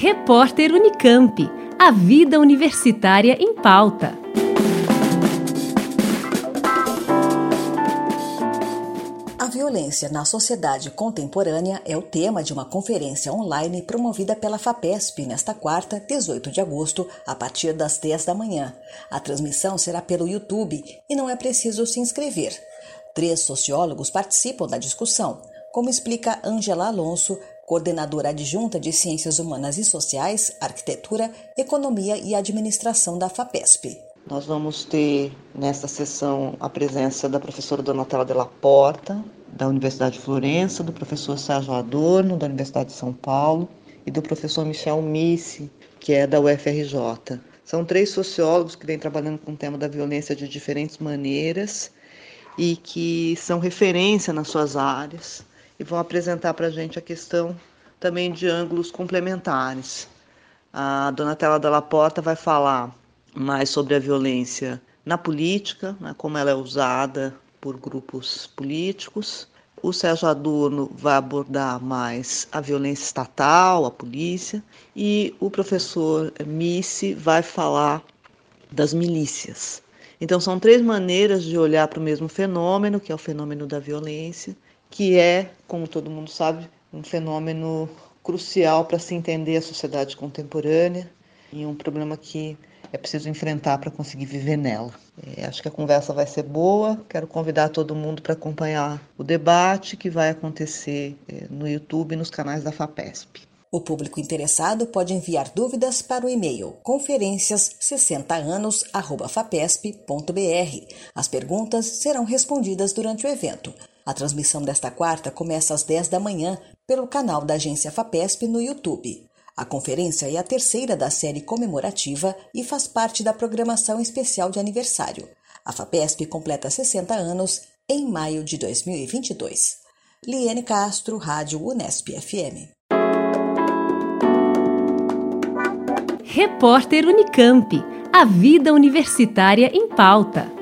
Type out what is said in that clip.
Repórter Unicamp. A vida universitária em pauta. A violência na sociedade contemporânea é o tema de uma conferência online promovida pela FAPESP nesta quarta, 18 de agosto, a partir das 10 da manhã. A transmissão será pelo YouTube e não é preciso se inscrever. Três sociólogos participam da discussão, como explica Angela Alonso, coordenadora adjunta de Ciências Humanas e Sociais, Arquitetura, Economia e Administração da FAPESP. Nós vamos ter nesta sessão a presença da professora Donatella Della Porta, da Universidade de Florença, do professor Sérgio Adorno, da Universidade de São Paulo, e do professor Michel Missi, que é da UFRJ. São três sociólogos que vêm trabalhando com o tema da violência de diferentes maneiras e que são referência nas suas áreas e vão apresentar para a gente a questão também de ângulos complementares. A Donatella Dalla Porta vai falar mais sobre a violência na política, né, como ela é usada por grupos políticos. O Sérgio Adorno vai abordar mais a violência estatal, a polícia, e o professor Missi vai falar das milícias. Então, são três maneiras de olhar para o mesmo fenômeno, que é o fenômeno da violência, que é, como todo mundo sabe, um fenômeno crucial para se entender a sociedade contemporânea e um problema que é preciso enfrentar para conseguir viver nela. É, acho que a conversa vai ser boa. Quero convidar todo mundo para acompanhar o debate que vai acontecer é, no YouTube e nos canais da FAPESP. O público interessado pode enviar dúvidas para o e-mail conferências60anos@fapesp.br. As perguntas serão respondidas durante o evento. A transmissão desta quarta começa às 10 da manhã pelo canal da agência FAPESP no YouTube. A conferência é a terceira da série comemorativa e faz parte da programação especial de aniversário. A FAPESP completa 60 anos em maio de 2022. Liane Castro, Rádio Unesp FM. Repórter Unicamp. A vida universitária em pauta.